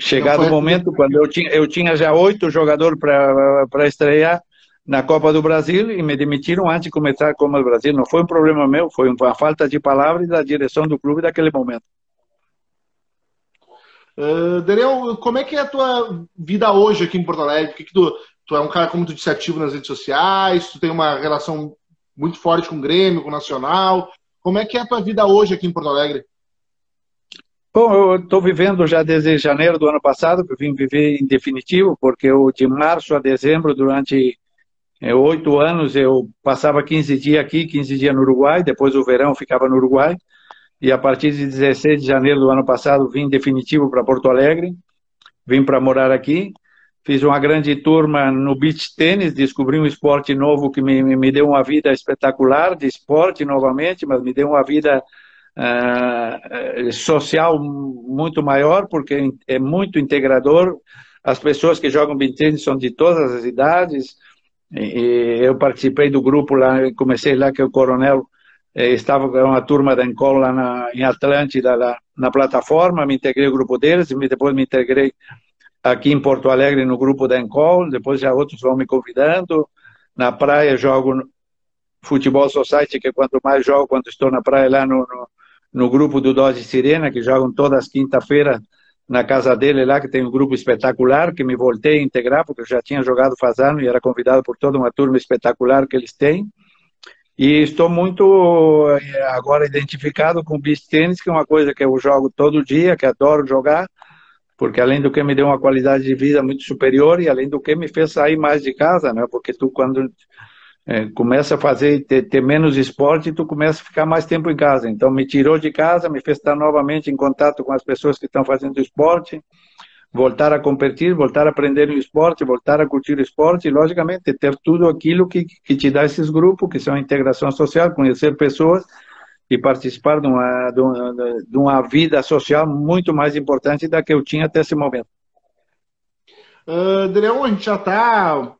Chegado o momento, quando eu tinha, eu tinha já oito jogadores para estrear na Copa do Brasil e me demitiram antes de começar a Copa do Brasil. Não foi um problema meu, foi uma falta de palavras da direção do clube daquele momento. Uh, Daniel, como é que é a tua vida hoje aqui em Porto Alegre? Que que tu, tu é um cara como tu disse ativo nas redes sociais, tu tem uma relação muito forte com o Grêmio, com o Nacional. Como é que é a tua vida hoje aqui em Porto Alegre? Bom, eu estou vivendo já desde janeiro do ano passado, que eu vim viver em definitivo, porque eu, de março a dezembro, durante é, oito anos, eu passava 15 dias aqui, 15 dias no Uruguai, depois do verão ficava no Uruguai, e a partir de 16 de janeiro do ano passado vim definitivo para Porto Alegre, vim para morar aqui, Fiz uma grande turma no beach tênis, descobri um esporte novo que me, me deu uma vida espetacular de esporte novamente, mas me deu uma vida uh, social muito maior, porque é muito integrador. As pessoas que jogam beach tênis são de todas as idades. E, eu participei do grupo lá, comecei lá que o coronel eh, estava com uma turma da Encol lá na, em Atlântida, lá na plataforma, me integrei no grupo deles, e depois me integrei aqui em Porto Alegre no grupo da Encol, depois já outros vão me convidando. Na praia jogo futebol society, que é quanto mais jogo quando estou na praia lá no, no, no grupo do Dose Sirena, que jogam todas as quinta-feira na casa dele lá, que tem um grupo espetacular, que me voltei a integrar, porque eu já tinha jogado faz anos e era convidado por toda uma turma espetacular que eles têm. E estou muito eh, agora identificado com beach tênis, que é uma coisa que eu jogo todo dia, que adoro jogar, porque além do que me deu uma qualidade de vida muito superior e além do que me fez sair mais de casa, né? Porque tu quando é, começa a fazer ter, ter, menos esporte, tu começa a ficar mais tempo em casa. Então me tirou de casa, me fez estar novamente em contato com as pessoas que estão fazendo esporte, voltar a competir, voltar a aprender o esporte, voltar a curtir o esporte e logicamente ter tudo aquilo que, que te dá esses grupos, que são a integração social, conhecer pessoas e participar de uma, de uma, de uma vida social muito mais importante da que eu tinha até esse momento. Uh, Adrião, a gente já está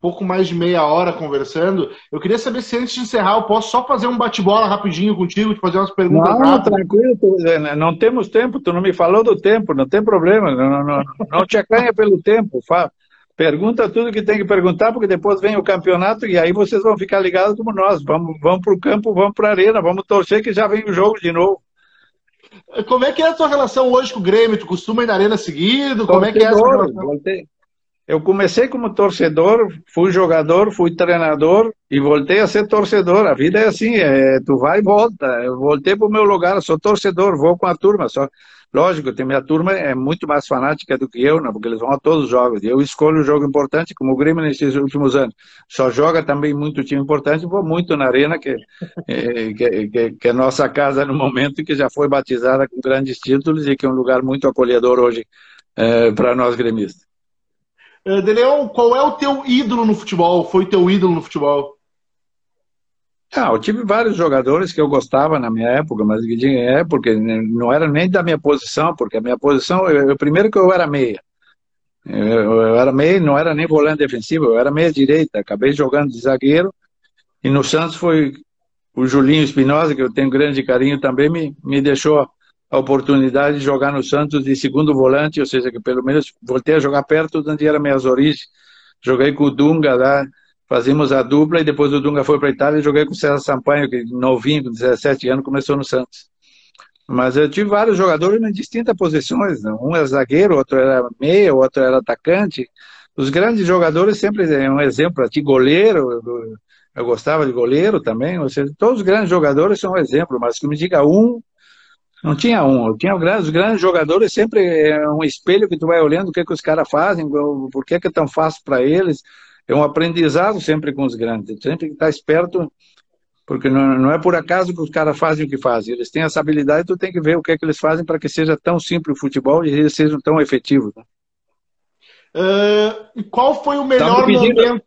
pouco mais de meia hora conversando. Eu queria saber se antes de encerrar eu posso só fazer um bate-bola rapidinho contigo, te fazer umas perguntas não, rápidas. tranquilo, é, não temos tempo, tu não me falou do tempo, não tem problema, não, não, não te acanha pelo tempo, Fala. Pergunta tudo que tem que perguntar, porque depois vem o campeonato e aí vocês vão ficar ligados como nós. Vamos, vamos para o campo, vamos para a arena, vamos torcer que já vem o jogo de novo. Como é que é a tua relação hoje com o Grêmio? Tu costuma ir na arena seguido? Como é que é essa relação? Voltei, eu comecei como torcedor, fui jogador, fui treinador e voltei a ser torcedor. A vida é assim, é, tu vai e volta. Eu voltei para o meu lugar, sou torcedor, vou com a turma. Só, lógico, tem minha turma é muito mais fanática do que eu, não, porque eles vão a todos os jogos. Eu escolho o jogo importante, como o Grêmio nesses últimos anos. Só joga também muito time importante, vou muito na arena, que, é, que, que, que é nossa casa no momento, que já foi batizada com grandes títulos e que é um lugar muito acolhedor hoje é, para nós gremistas. Uh, De Leão, qual é o teu ídolo no futebol? Foi teu ídolo no futebol? Ah, eu tive vários jogadores que eu gostava na minha época, mas é porque não era nem da minha posição, porque a minha posição, eu, primeiro que eu era meia. Eu, eu era meia, não era nem volante defensivo, eu era meia direita. Acabei jogando de zagueiro e no Santos foi o Julinho Espinosa, que eu tenho grande carinho também, me, me deixou a oportunidade de jogar no Santos de segundo volante, ou seja, que pelo menos voltei a jogar perto de onde era minhas origens. Joguei com o Dunga lá, fazíamos a dupla e depois o Dunga foi para a Itália e joguei com o César Sampaio, que novinho, com 17 anos, começou no Santos. Mas eu tive vários jogadores em distintas posições. Né? Um era zagueiro, outro era meia, outro era atacante. Os grandes jogadores sempre é um exemplo. Aqui, goleiro, eu gostava de goleiro também. Ou seja, todos os grandes jogadores são um exemplo, mas que me diga um não tinha um, tinha os grandes jogadores, sempre é um espelho que tu vai olhando o que, que os caras fazem, por que, que é tão fácil para eles. É um aprendizado sempre com os grandes, sempre que estar esperto, porque não, não é por acaso que os caras fazem o que fazem. Eles têm essa habilidade, tu tem que ver o que, é que eles fazem para que seja tão simples o futebol e eles sejam tão efetivos. Né? Uh, qual foi o melhor momento?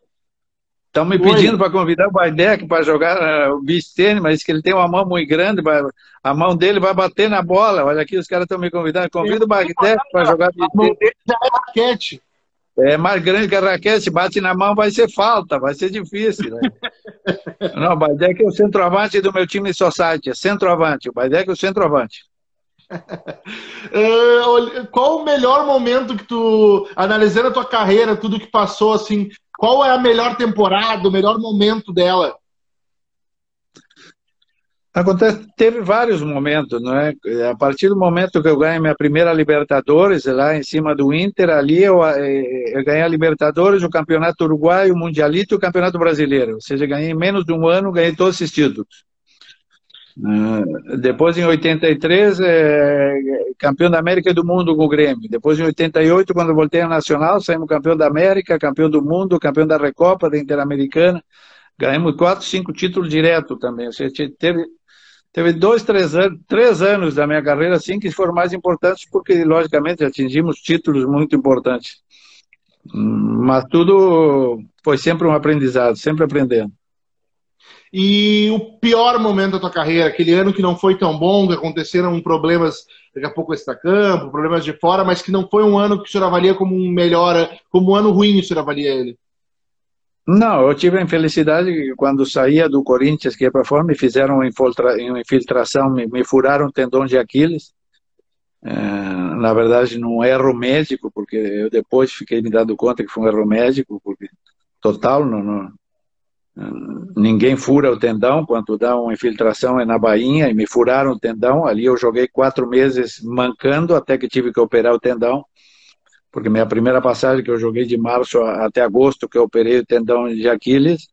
Estão me pedindo para convidar o Baidec para jogar uh, o beach tênis, mas que ele tem uma mão muito grande, vai, a mão dele vai bater na bola. Olha aqui, os caras estão me convidando. Convida o Baidec para jogar beach tênis. já é raquete. É mais grande que a raquete, bate na mão, vai ser falta, vai ser difícil. Né? Não, o Baidec é o centroavante do meu time Society, é centroavante. O Baidec é o centroavante. uh, qual o melhor momento que tu, analisando a tua carreira, tudo que passou, assim, qual é a melhor temporada, o melhor momento dela? Acontece, teve vários momentos, não é? A partir do momento que eu ganhei minha primeira Libertadores, lá em cima do Inter, ali eu, eh, eu ganhei a Libertadores, o Campeonato Uruguaio, o Mundialito e o Campeonato Brasileiro. Ou seja, ganhei menos de um ano, ganhei todos esses títulos. Uh, depois, em 83, é, campeão da América e do Mundo com o Grêmio. Depois, em 88, quando voltei ao Nacional, saímos campeão da América, campeão do Mundo, campeão da Recopa, da Interamericana. Ganhamos quatro, cinco títulos direto também. Ou seja, teve, teve dois, três anos, três anos da minha carreira assim que foram mais importantes porque, logicamente, atingimos títulos muito importantes. Mas tudo foi sempre um aprendizado, sempre aprendendo. E o pior momento da tua carreira, aquele ano que não foi tão bom, que aconteceram problemas, daqui a pouco campo, problemas de fora, mas que não foi um ano que o senhor avalia como um melhor, como um ano ruim, o senhor avalia ele? Não, eu tive a infelicidade que quando saía do Corinthians, que ia para fora, me fizeram uma infiltração, me, me furaram o tendão de Aquiles. É, na verdade, num erro médico, porque eu depois fiquei me dando conta que foi um erro médico, porque total, não, não, ninguém fura o tendão, quando dá uma infiltração é na bainha, e me furaram o tendão, ali eu joguei quatro meses mancando, até que tive que operar o tendão, porque minha primeira passagem que eu joguei de março até agosto, que eu operei o tendão de Aquiles,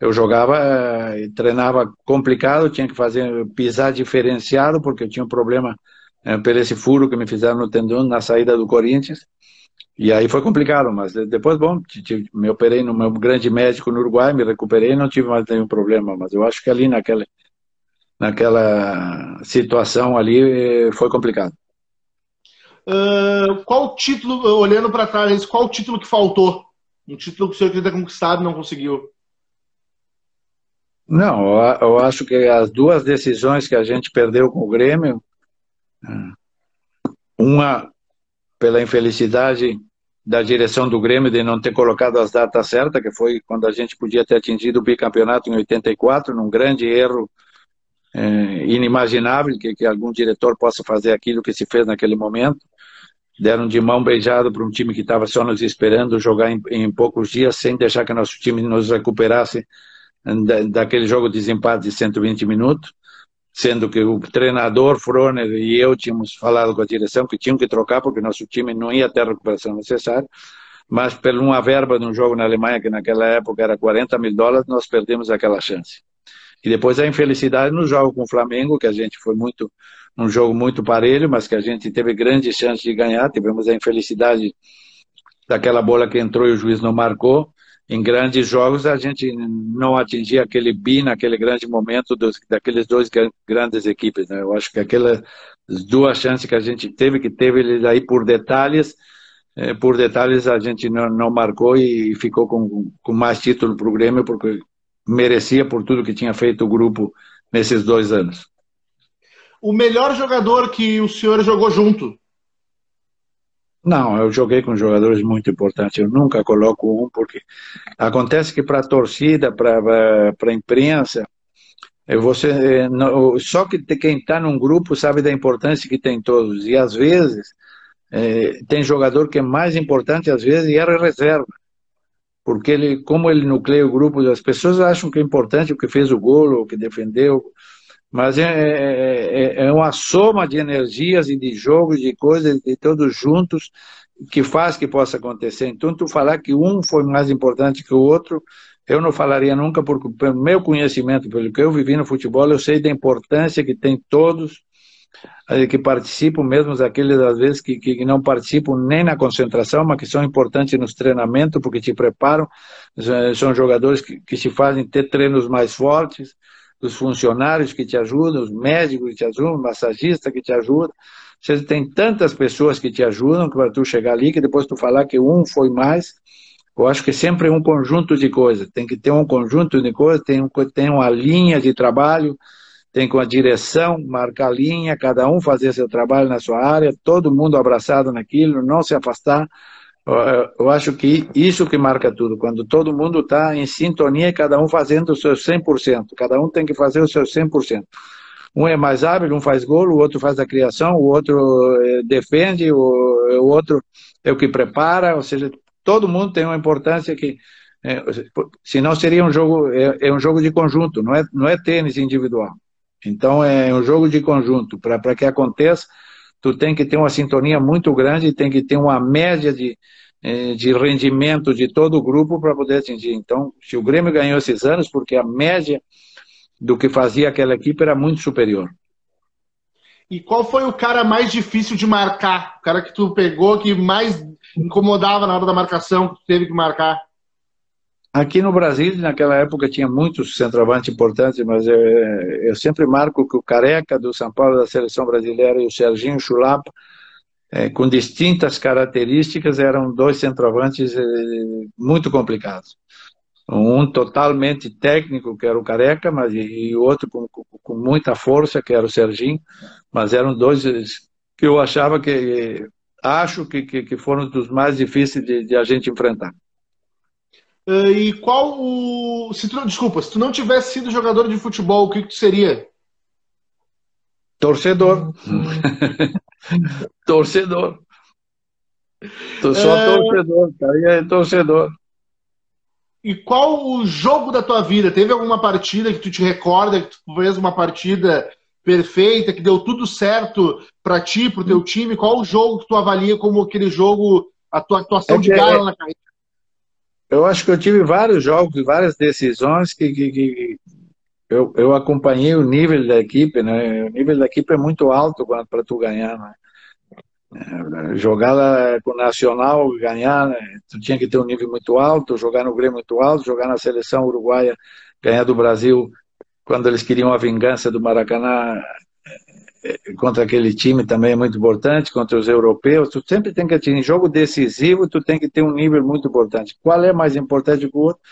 eu jogava e treinava complicado, tinha que fazer pisar diferenciado, porque eu tinha um problema é, esse furo que me fizeram no tendão na saída do Corinthians, e aí foi complicado, mas depois, bom, me operei no meu grande médico no Uruguai, me recuperei e não tive mais nenhum problema, mas eu acho que ali naquela, naquela situação ali foi complicado. Uh, qual título, olhando para trás, qual título que faltou? Um título que o senhor queria ter conquistado e não conseguiu? Não, eu acho que as duas decisões que a gente perdeu com o Grêmio, uma pela infelicidade da direção do Grêmio de não ter colocado as datas certas, que foi quando a gente podia ter atingido o bicampeonato em 84, num grande erro é, inimaginável que, que algum diretor possa fazer aquilo que se fez naquele momento. Deram de mão beijada para um time que estava só nos esperando jogar em, em, poucos dias, sem deixar que nosso time nos recuperasse da, daquele jogo de desempate de 120 minutos, sendo que o treinador Froner e eu tínhamos falado com a direção que tinham que trocar porque nosso time não ia ter a recuperação necessária, mas por uma verba de um jogo na Alemanha, que naquela época era 40 mil dólares, nós perdemos aquela chance. E depois a infelicidade no jogo com o Flamengo, que a gente foi muito um jogo muito parelho, mas que a gente teve grandes chances de ganhar. Tivemos a infelicidade daquela bola que entrou e o juiz não marcou. Em grandes jogos a gente não atingia aquele bi naquele grande momento dos, daqueles dois grandes equipes. Né? Eu acho que aquelas duas chances que a gente teve, que teve ele aí por detalhes, eh, por detalhes a gente não, não marcou e ficou com, com mais título para o Grêmio, porque merecia por tudo que tinha feito o grupo nesses dois anos o melhor jogador que o senhor jogou junto? Não, eu joguei com jogadores muito importantes. Eu nunca coloco um, porque acontece que para a torcida, para a imprensa, você, só que quem está num grupo sabe da importância que tem todos. E às vezes, é, tem jogador que é mais importante, às vezes, e era reserva. Porque ele, como ele nucleia o grupo, as pessoas acham que é importante o que fez o gol, o que defendeu, mas é, é, é, é, uma soma de energias e de jogos, de coisas, de todos juntos, que faz que possa acontecer. Então, tu falar que um foi mais importante que o outro, eu não falaria nunca, porque pelo meu conhecimento, pelo que eu vivi no futebol, eu sei da importância que tem todos eh, que participam, mesmo aqueles às vezes que, que não participam nem na concentração, mas que são importantes nos treinamentos, porque te preparam, são jogadores que, que se fazem ter treinos mais fortes, os funcionários que te ajudam, os médicos que te ajudam, o massagista que te ajuda. Você tem tantas pessoas que te ajudam para tu chegar ali, que depois tu falar que um foi mais. Eu acho que sempre é um conjunto de coisas. Tem que ter um conjunto de coisas, tem, um, tem uma linha de trabalho, tem com a direção, marcar linha, cada um fazer seu trabalho na sua área, todo mundo abraçado naquilo, não se afastar. Eu acho que isso que marca tudo, quando todo mundo está em sintonia cada um fazendo o seu 100%, cada um tem que fazer o seu 100%. Um é mais hábil, um faz gol, o outro faz a criação, o outro eh, defende, o, outro é o que prepara, ou seja, todo mundo tem uma importância que, é, senão seria um jogo, é, é, um jogo de conjunto, não é, não é tênis individual. Então é um jogo de conjunto, para que aconteça, tu tem que ter uma sintonia muito grande, tem que ter uma média de, eh, de rendimento de todo o grupo para poder atingir. Então, se o Grêmio ganhou esses anos, porque a média do que fazia aquela equipe era muito superior. E qual foi o cara mais difícil de marcar? O cara que tu pegou, que mais incomodava na hora da marcação, que tu teve que marcar? Aqui no Brasil, naquela época, tinha muitos centroavantes importantes, mas eu, eu, sempre marco que o Careca do São Paulo da seleção brasileira e o Serginho Chulapa, é, com distintas características, eram dois centroavantes é, muito complicados. Um totalmente técnico, que era o Careca, mas e o outro com, com, com muita força, que era o Serginho, mas eram dois que eu achava que acho que, que, que foram dos mais difíceis de, de a gente enfrentar. Uh, e qual o. Se tu, desculpa, se tu não tivesse sido jogador de futebol, o que, que tu seria? Torcedor. torcedor. Tu só é... torcedor, cara. É torcedor. E qual o jogo da tua vida? Teve alguma partida que tu te recorda que tu fez uma partida perfeita, que deu tudo certo para ti, pro teu time? Qual o jogo que tu avalia como aquele jogo, a tua atuação é de gala é... na carreira? Eu acho que eu tive vários jogos, várias decisões que, que, que eu, eu acompanhei o nível da equipe, né? O nível da equipe é muito alto para tu ganhar, né? jogar com o Nacional, ganhar, né? tu tinha que ter um nível muito alto, jogar no Grêmio muito alto, jogar na seleção uruguaia, ganhar do Brasil quando eles queriam a vingança do Maracanã contra aquele time também é muito importante, contra os europeus, tu sempre tem que atingir, em jogo decisivo, tu tem que ter um nível muito importante. Qual é mais importante que o outro?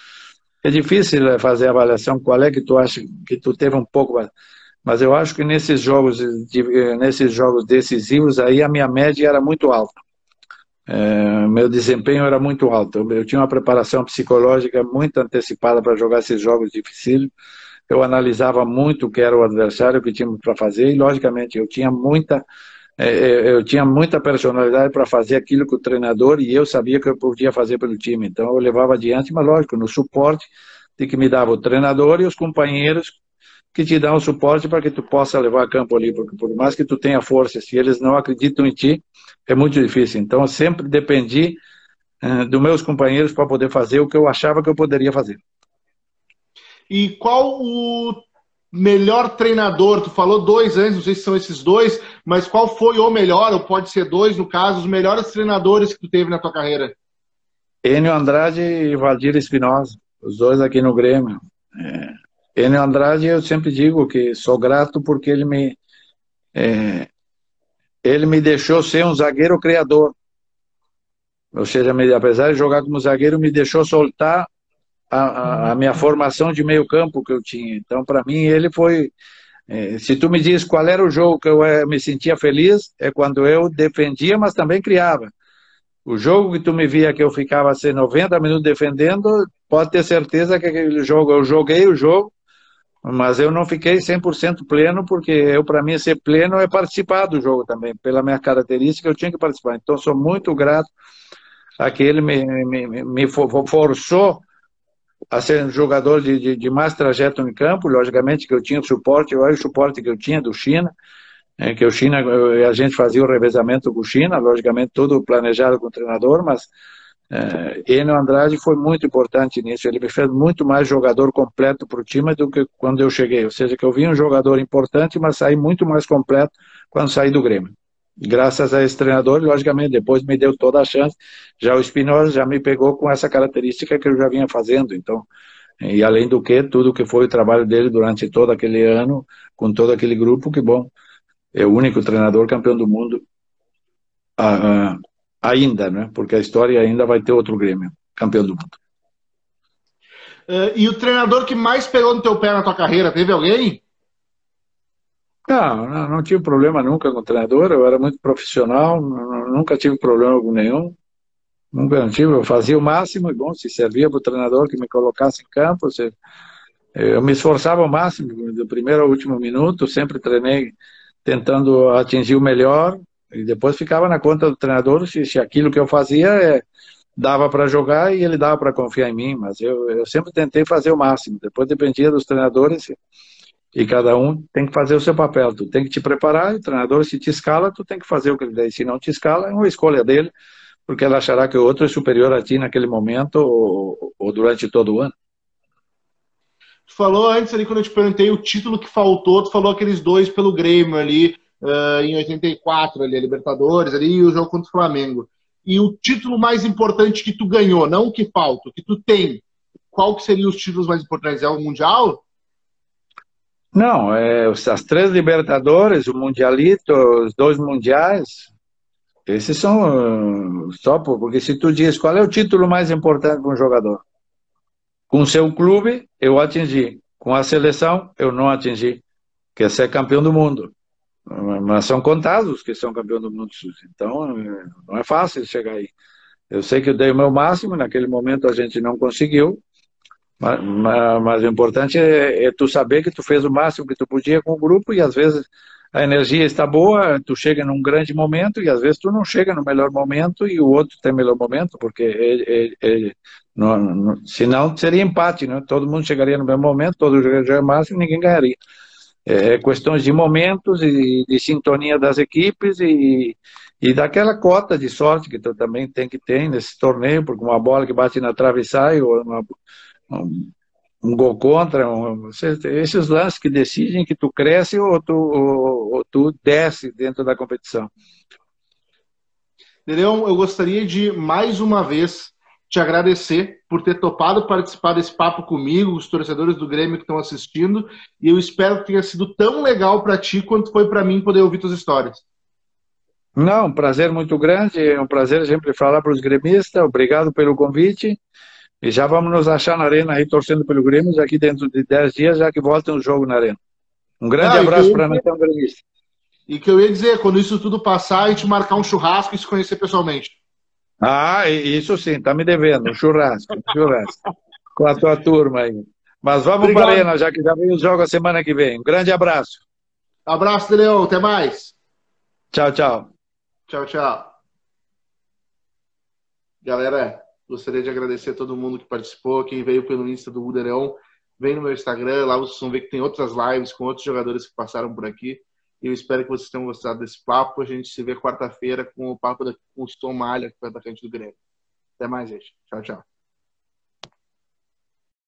É difícil eh, fazer a avaliação, qual é que tu acha que tu teve um pouco mas eu acho que nesses jogos, nesses jogos decisivos, aí a minha média era muito alta. É, meu desempenho era muito alto. Eu, eu, tinha uma preparação psicológica muito antecipada para jogar esses jogos difíceis. Eu analisava muito o que era o adversário, o que tinha para fazer, e logicamente eu tinha muita, é, é eu tinha muita personalidade para fazer aquilo que o treinador e eu sabia que eu podia fazer pelo time. Então eu levava adiante, mas lógico, no suporte de que me dava o treinador e os companheiros que te dão suporte para que tu possa levar a campo ali, porque por mais que tu tenha força, se eles não acreditam em ti, é muito difícil. Então, eu sempre dependi dos meus companheiros para poder fazer o que eu achava que eu poderia fazer. E qual o melhor treinador? Tu falou dois antes, não sei se são esses dois, mas qual foi o melhor, ou pode ser dois, no caso, os melhores treinadores que tu teve na tua carreira? Enio Andrade e Valdir Espinosa, os dois aqui no Grêmio. É, Enio Andrade, eu sempre digo que sou grato porque ele me, é, ele me deixou ser um zagueiro criador. Ou seja, me, apesar de jogar como zagueiro, me deixou soltar a, a, a minha formação de meio campo que eu tinha. Então, para mim, ele foi... É, se tu me diz qual era o jogo que eu é, me sentia feliz, é quando eu defendia, mas também criava. O jogo que tu me via que eu ficava assim, 90 minutos defendendo, pode ter certeza que aquele jogo, eu joguei o jogo, mas eu não fiquei 100% pleno, porque eu, para mim, ser pleno é participar do jogo também. Pela minha característica, eu tinha que participar. Então, sou muito grato a que ele me, me, me forçou a ser um jogador de, de, de, mais trajeto em campo. Logicamente que eu tinha o suporte, olha o suporte que eu tinha do China, é, que o China, a gente fazia o revezamento com o China, logicamente tudo planejado com o treinador, mas é, Enio Andrade foi muito importante nisso. Ele me fez muito mais jogador completo para o time do que quando eu cheguei. Ou seja, que eu vi um jogador importante, mas saí muito mais completo quando saí do Grêmio. Graças a esse treinador, logicamente, depois me deu toda a chance. Já o Espinosa já me pegou com essa característica que eu já vinha fazendo. Então, e além do que, tudo que foi o trabalho dele durante todo aquele ano, com todo aquele grupo, que bom, é o único treinador campeão do mundo. Ah, ah, ainda, né? Porque a história ainda vai ter outro Grêmio, campeão do mundo. Uh, e o treinador que mais pegou no teu pé na tua carreira, teve alguém? Não, não, tive problema nunca com o treinador, eu era muito profissional, nunca tive problema com nenhum. Nunca tive, eu fazia o máximo e bom, se servia para o treinador que me colocasse em campo, se, eu me esforçava ao máximo, do primeiro ao último minuto, sempre treinei tentando atingir o melhor, e depois ficava na conta do treinador se, se aquilo que eu fazia é, dava para jogar e ele dava para confiar em mim, mas eu, eu sempre tentei fazer o máximo. Depois dependia dos treinadores e cada um tem que fazer o seu papel. Tu tem que te preparar, o treinador se te escala, tu tem que fazer o que ele der. Se não te escala, é uma escolha dele, porque ele achará que o outro é superior a ti naquele momento ou, ou durante todo o ano. Tu falou antes ali, quando eu te perguntei o título que faltou, tu falou aqueles dois pelo Grêmio ali, uh, em 84, ali, a Libertadores, ali, e o jogo contra o Flamengo. E o título mais importante que tu ganhou, não o que falta, o que tu tem, qual que seriam os títulos mais importantes? É o Mundial? Não, é, as três Libertadores, o Mundialito, os dois Mundiais, esses são uh, só porque se tu diz qual é o título mais importante para um jogador, com seu clube eu atingi, com a seleção eu não atingi, que é ser campeão do mundo. Mas são contados que são campeão do mundo. Então, não é fácil chegar aí. Eu sei que eu dei o meu máximo, naquele momento a gente não conseguiu, mas, mas, mas o importante é, é, tu saber que tu fez o máximo que tu podia com o grupo e às vezes a energia está boa, tu chega num grande momento e às vezes tu não chega no melhor momento e o outro tem melhor momento, porque é, é, é não, não, senão seria empate, né? todo mundo chegaria no mesmo momento, todo jogaria máximo e ninguém ganharia. É, é questões de momentos e de sintonia das equipes e, e daquela cota de sorte que tu também tem que ter nesse torneio, porque uma bola que bate na trave sai, ou uma, um, um gol contra, um, esses lances que decidem que tu cresce ou tu, ou, ou tu desce dentro da competição. Leão, eu gostaria de mais uma vez te agradecer por ter topado participar desse papo comigo, os torcedores do Grêmio que estão assistindo, e eu espero que tenha sido tão legal para ti quanto foi para mim poder ouvir tuas histórias. Não, um prazer muito grande, é um prazer sempre falar para os gremistas, obrigado pelo convite, e já vamos nos achar na arena aí torcendo pelo Grêmio, aqui dentro de 10 dias, já que volta um jogo na arena. Um grande ah, abraço para nação gremista. E que eu ia dizer, quando isso tudo passar, a gente marcar um churrasco e se conhecer pessoalmente. Ah, isso sim, tá me devendo, um churrasco, um churrasco. com a tua turma aí. Mas vamos Obrigado. para a arena, já que já vem os jogos a semana que vem. Um grande abraço. Abraço, Leão, até mais. Tchau, tchau. Tchau, tchau. Galera, gostaria de agradecer a todo mundo que participou, quem veio pelo Insta do Budeirão, vem no meu Instagram, lá vocês vão ver que tem outras lives com outros jogadores que passaram por aqui. Eu espero que vocês tenham gostado desse papo. A gente se vê quarta-feira com o papo da, com o Tom Malha, que foi atacante do Grêmio. Até mais, gente. Tchau, tchau.